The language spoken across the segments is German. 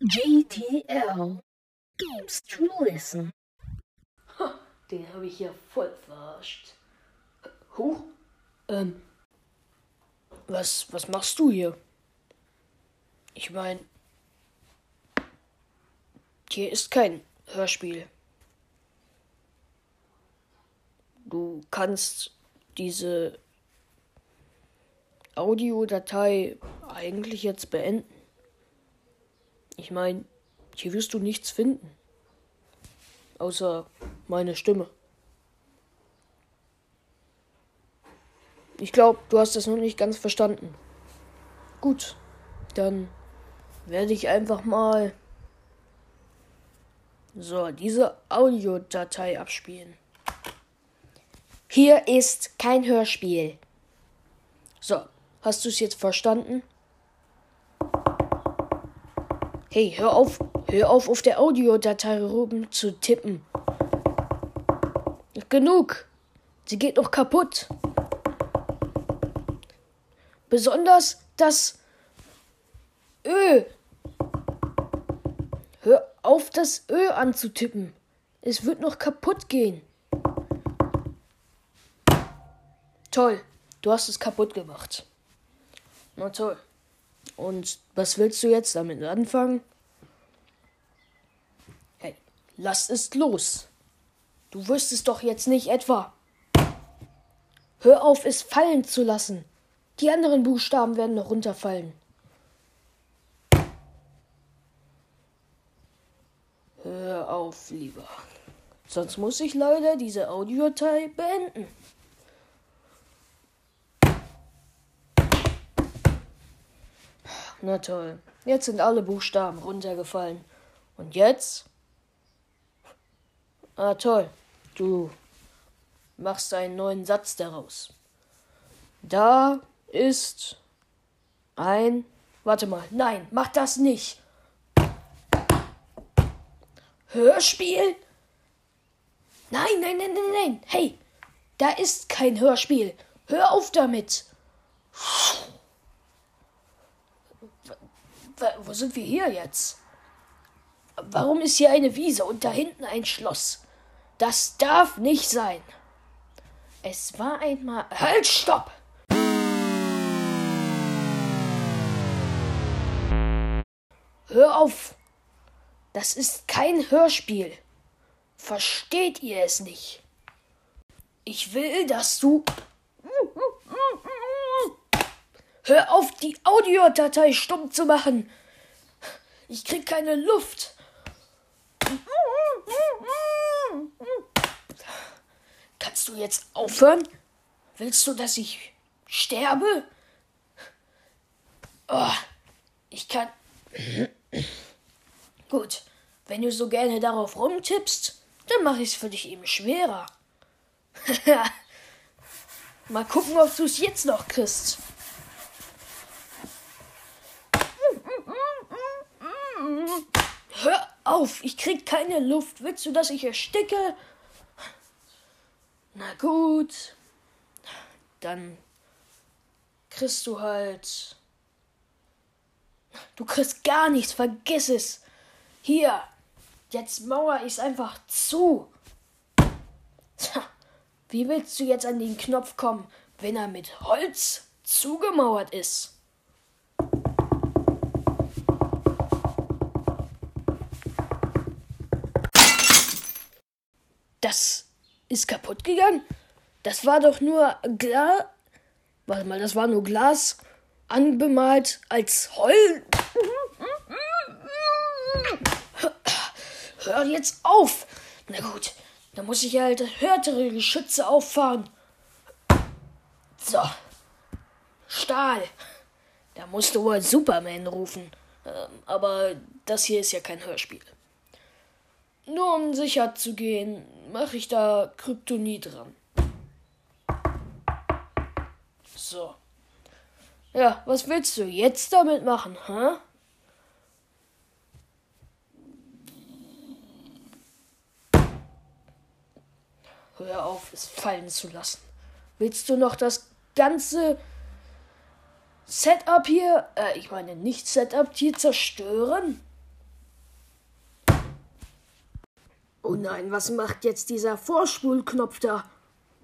GTL Games to Listen. Ha, den habe ich ja voll verarscht. Huch, ähm, was, was machst du hier? Ich meine, hier ist kein Hörspiel. Du kannst diese Audiodatei eigentlich jetzt beenden. Ich meine, hier wirst du nichts finden. Außer meine Stimme. Ich glaube, du hast das noch nicht ganz verstanden. Gut, dann werde ich einfach mal so diese Audiodatei abspielen. Hier ist kein Hörspiel. So, hast du es jetzt verstanden? Hey, hör auf, hör auf, auf der Audiodatei rum zu tippen. Genug. Sie geht noch kaputt. Besonders das Ö. Hör auf, das Ö anzutippen. Es wird noch kaputt gehen. Toll, du hast es kaputt gemacht. Na toll. Und was willst du jetzt damit anfangen? Hey, lass es los. Du wirst es doch jetzt nicht etwa. Hör auf, es fallen zu lassen. Die anderen Buchstaben werden noch runterfallen. Hör auf, lieber. Sonst muss ich leider diese Audiodatei beenden. Na toll. Jetzt sind alle Buchstaben runtergefallen. Und jetzt? Ah, toll. Du machst einen neuen Satz daraus. Da ist ein. Warte mal. Nein, mach das nicht. Hörspiel? Nein, nein, nein, nein, nein. Hey, da ist kein Hörspiel. Hör auf damit. Wo sind wir hier jetzt? Warum ist hier eine Wiese und da hinten ein Schloss? Das darf nicht sein. Es war einmal. Halt, stopp! Hör auf! Das ist kein Hörspiel. Versteht ihr es nicht? Ich will, dass du. Hör auf, die Audiodatei stumm zu machen. Ich krieg keine Luft. Kannst du jetzt aufhören? Willst du, dass ich sterbe? Oh, ich kann. Gut, wenn du so gerne darauf rumtippst, dann mache ich es für dich eben schwerer. Mal gucken, ob du es jetzt noch kriegst. Hör auf, ich krieg keine Luft. Willst du, dass ich ersticke? Na gut. Dann kriegst du halt. Du kriegst gar nichts, vergiss es. Hier, jetzt mauer ich's einfach zu. Wie willst du jetzt an den Knopf kommen, wenn er mit Holz zugemauert ist? Das ist kaputt gegangen? Das war doch nur Glas. Warte mal, das war nur Glas anbemalt als Holz. Hör jetzt auf! Na gut, dann muss ich halt härtere Geschütze auffahren. So. Stahl. Da musst du wohl Superman rufen. Ähm, aber das hier ist ja kein Hörspiel. Nur um sicher zu gehen, mache ich da Kryptonit dran. So. Ja, was willst du jetzt damit machen, hä? Hör auf, es fallen zu lassen. Willst du noch das ganze Setup hier, äh, ich meine nicht Setup hier zerstören? Oh nein, was macht jetzt dieser Vorspulknopf da?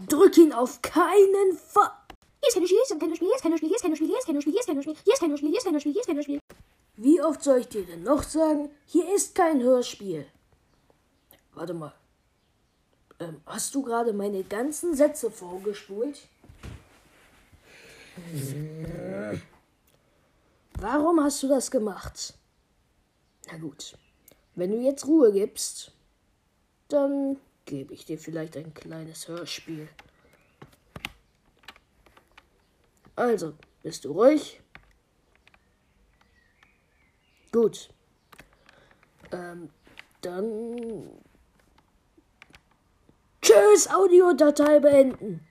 Drück ihn auf keinen Fall. Hier ist kein Spiel, hier ist kein Spiel, hier ist kein Spiel, hier ist kein Spiel, hier ist kein Spiel, hier ist kein Spiel, hier ist kein Spiel, hier ist kein Spiel, hier ist kein Spiel. Wie oft soll ich dir denn noch sagen, hier ist kein Hörspiel? Warte mal. Ähm, hast du gerade meine ganzen Sätze vorgespult? Warum hast du das gemacht? Na gut, wenn du jetzt Ruhe gibst, dann gebe ich dir vielleicht ein kleines Hörspiel. Also, bist du ruhig? Gut. Ähm, dann. Tschüss, Audiodatei beenden.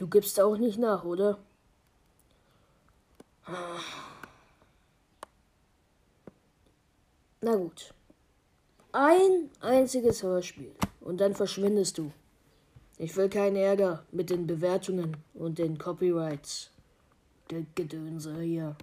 Du gibst auch nicht nach, oder? Na gut. Ein einziges Hörspiel und dann verschwindest du. Ich will keinen Ärger mit den Bewertungen und den Copyrights. Der Gedönse hier.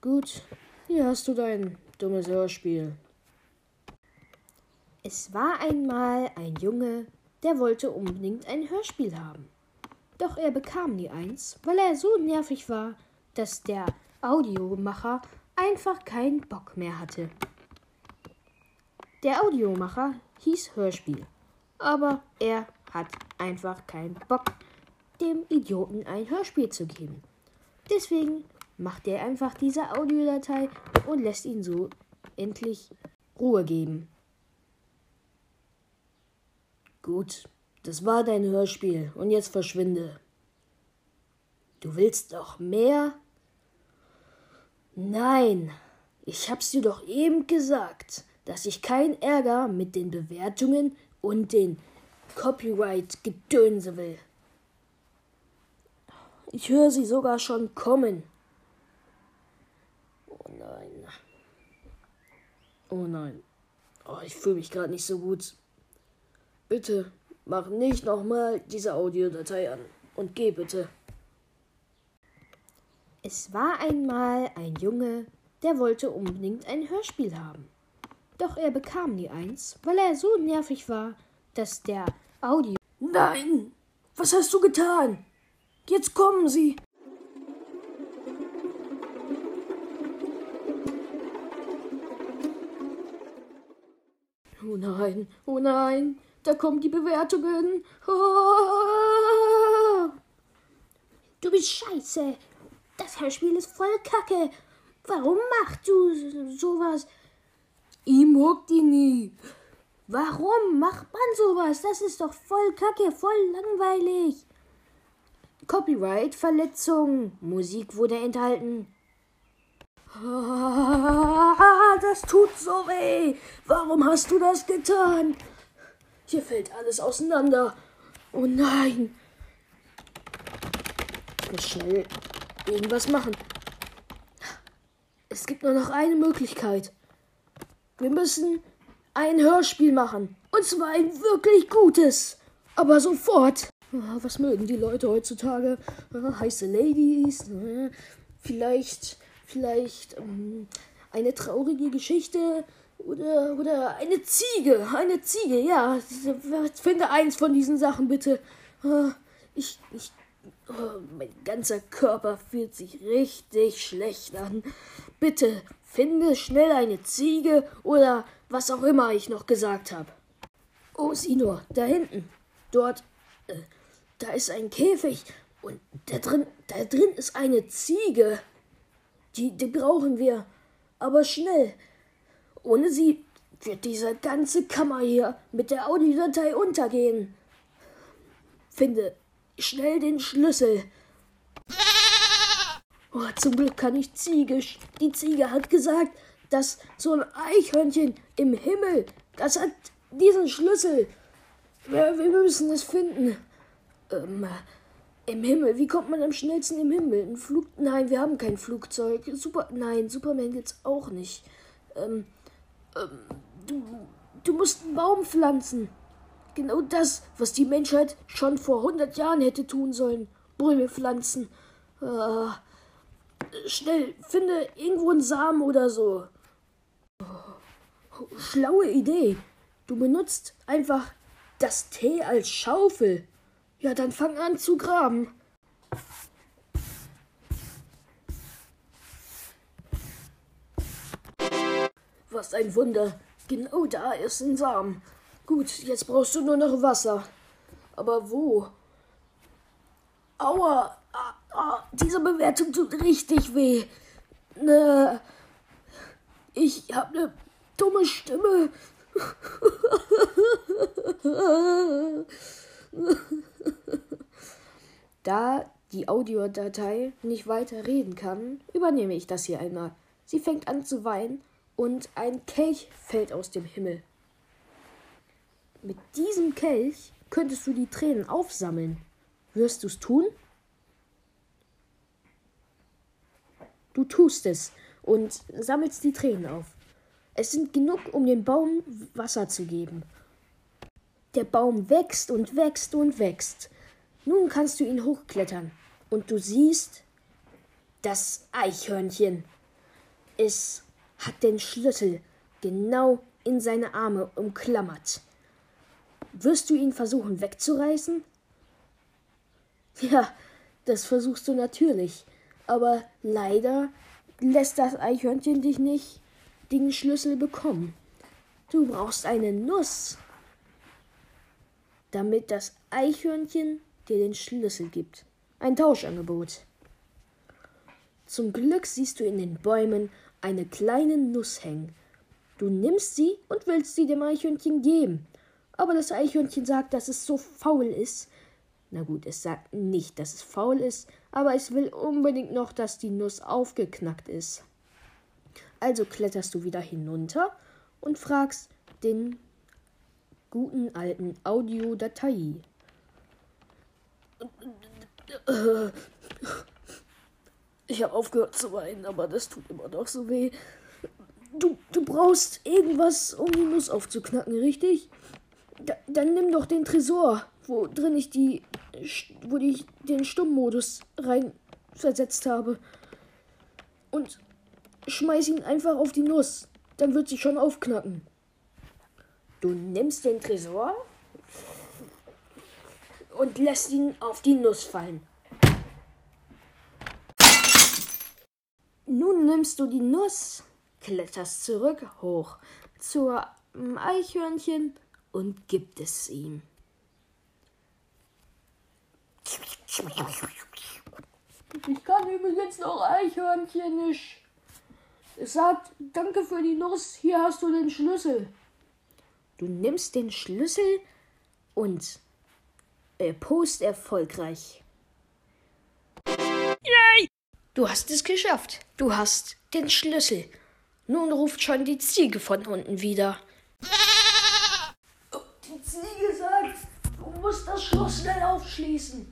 Gut, hier hast du dein dummes Hörspiel. Es war einmal ein Junge, der wollte unbedingt ein Hörspiel haben. Doch er bekam nie eins, weil er so nervig war, dass der Audiomacher einfach keinen Bock mehr hatte. Der Audiomacher hieß Hörspiel, aber er hat einfach keinen Bock, dem Idioten ein Hörspiel zu geben. Deswegen macht er einfach diese Audiodatei und lässt ihn so endlich Ruhe geben. Gut, das war dein Hörspiel und jetzt verschwinde. Du willst doch mehr? Nein, ich hab's dir doch eben gesagt, dass ich keinen Ärger mit den Bewertungen und den Copyright-Gedönse will. Ich höre sie sogar schon kommen. Oh nein. Oh nein. Oh, ich fühle mich gerade nicht so gut. Bitte mach nicht nochmal diese Audiodatei an. Und geh bitte. Es war einmal ein Junge, der wollte unbedingt ein Hörspiel haben. Doch er bekam nie eins, weil er so nervig war, dass der Audio. Nein! Was hast du getan? Jetzt kommen sie! Oh nein, oh nein, da kommen die Bewertungen. Oh. Du bist scheiße. Das Hörspiel ist voll Kacke. Warum machst du sowas? Ich mag die nie. Warum macht man sowas? Das ist doch voll Kacke, voll langweilig. Copyright-Verletzung. Musik wurde enthalten. Das tut so weh. Warum hast du das getan? Hier fällt alles auseinander. Oh nein. Ich muss schnell irgendwas machen. Es gibt nur noch eine Möglichkeit. Wir müssen ein Hörspiel machen. Und zwar ein wirklich gutes. Aber sofort. Ah, was mögen die Leute heutzutage? Ah, heiße Ladies. Ah, vielleicht, vielleicht ähm, eine traurige Geschichte oder, oder eine Ziege. Eine Ziege, ja. Finde eins von diesen Sachen bitte. Ah, ich, ich, oh, mein ganzer Körper fühlt sich richtig schlecht an. Bitte finde schnell eine Ziege oder was auch immer ich noch gesagt habe. Oh, sieh nur, da hinten. Dort, äh, da ist ein Käfig und da drin, da drin ist eine Ziege. Die, die brauchen wir. Aber schnell. Ohne sie wird diese ganze Kammer hier mit der Audiodatei untergehen. Finde schnell den Schlüssel. Oh, zum Glück kann ich Ziege. Die Ziege hat gesagt, dass so ein Eichhörnchen im Himmel, das hat diesen Schlüssel. Wir, wir müssen es finden. Ähm, im Himmel. Wie kommt man am schnellsten im Himmel? Ein Flug? Nein, wir haben kein Flugzeug. Super. Nein, Superman gibt's auch nicht. Ähm, du, du musst einen Baum pflanzen. Genau das, was die Menschheit schon vor 100 Jahren hätte tun sollen. Bäume pflanzen. Äh, schnell, finde irgendwo einen Samen oder so. Schlaue Idee. Du benutzt einfach das Tee als Schaufel. Ja, dann fang an zu graben. Was ein Wunder. Genau da ist ein Samen. Gut, jetzt brauchst du nur noch Wasser. Aber wo? Aua! Ah, ah, diese Bewertung tut richtig weh. Ne, ich habe eine dumme Stimme. Da die Audiodatei nicht weiter reden kann, übernehme ich das hier einmal. Sie fängt an zu weinen und ein Kelch fällt aus dem Himmel. Mit diesem Kelch könntest du die Tränen aufsammeln. Wirst du's tun? Du tust es und sammelst die Tränen auf. Es sind genug, um dem Baum Wasser zu geben. Der Baum wächst und wächst und wächst. Nun kannst du ihn hochklettern und du siehst das Eichhörnchen. Es hat den Schlüssel genau in seine Arme umklammert. Wirst du ihn versuchen wegzureißen? Ja, das versuchst du natürlich. Aber leider lässt das Eichhörnchen dich nicht den Schlüssel bekommen. Du brauchst eine Nuss, damit das Eichhörnchen dir den Schlüssel gibt. Ein Tauschangebot. Zum Glück siehst du in den Bäumen eine kleine Nuss hängen. Du nimmst sie und willst sie dem Eichhörnchen geben. Aber das Eichhörnchen sagt, dass es so faul ist. Na gut, es sagt nicht, dass es faul ist, aber es will unbedingt noch, dass die Nuss aufgeknackt ist. Also kletterst du wieder hinunter und fragst den guten alten Audiodatei. Ich habe aufgehört zu weinen, aber das tut immer noch so weh. Du, du brauchst irgendwas, um die Nuss aufzuknacken, richtig? Da, dann nimm doch den Tresor, wo drin ich die, wo ich den Stummmodus rein versetzt habe. Und schmeiß ihn einfach auf die Nuss. Dann wird sie schon aufknacken. Du nimmst den Tresor und lässt ihn auf die Nuss fallen. Nun nimmst du die Nuss, kletterst zurück hoch zur Eichhörnchen und gibt es ihm. Ich kann übrigens noch Eichhörnchen nicht. Es sagt, danke für die Nuss, hier hast du den Schlüssel. Du nimmst den Schlüssel und äh, Post erfolgreich. Du hast es geschafft. Du hast den Schlüssel. Nun ruft schon die Ziege von unten wieder. Die Ziege sagt, du musst das Schloss schnell aufschließen.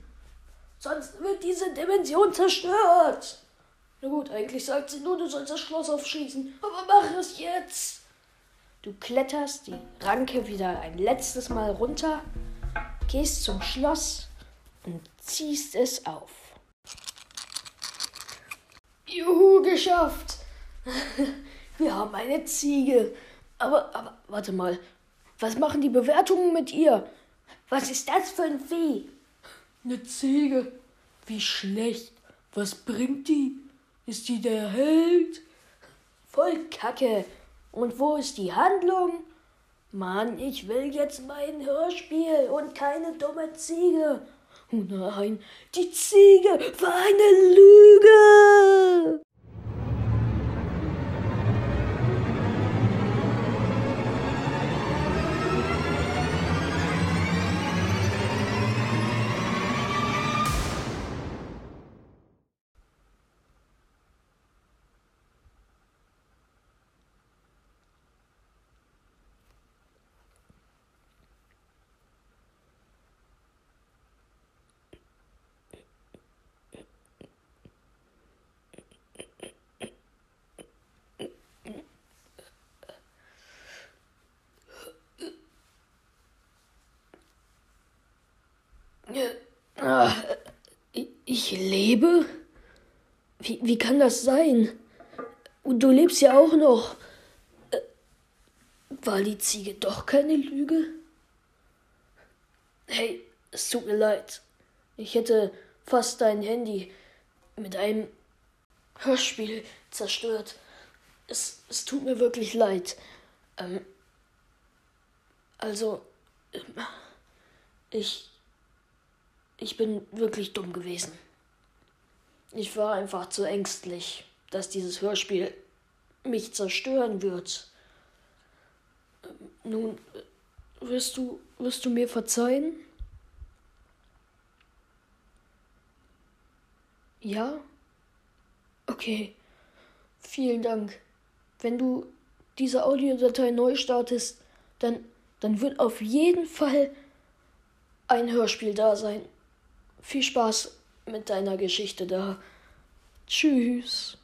Sonst wird diese Dimension zerstört. Na gut, eigentlich sagt sie nur, du sollst das Schloss aufschließen. Aber mach es jetzt. Du kletterst die Ranke wieder ein letztes Mal runter, gehst zum Schloss und ziehst es auf. Juhu, geschafft! Wir haben eine Ziege. Aber, aber, warte mal. Was machen die Bewertungen mit ihr? Was ist das für ein Vieh? Eine Ziege. Wie schlecht. Was bringt die? Ist die der Held? Voll Kacke. Und wo ist die Handlung? Mann, ich will jetzt mein Hörspiel und keine dumme Ziege. Oh nein, die Ziege war eine Lüge. Lebe? Wie, wie kann das sein? Und du lebst ja auch noch. Äh, war die Ziege doch keine Lüge? Hey, es tut mir leid. Ich hätte fast dein Handy mit einem Hörspiel zerstört. Es, es tut mir wirklich leid. Ähm, also, ähm, ich, ich bin wirklich dumm gewesen. Ich war einfach zu ängstlich, dass dieses Hörspiel mich zerstören wird. Ähm, nun, wirst du, wirst du mir verzeihen? Ja? Okay. Vielen Dank. Wenn du diese Audiodatei neu startest, dann, dann wird auf jeden Fall ein Hörspiel da sein. Viel Spaß mit deiner Geschichte da. Tschüss.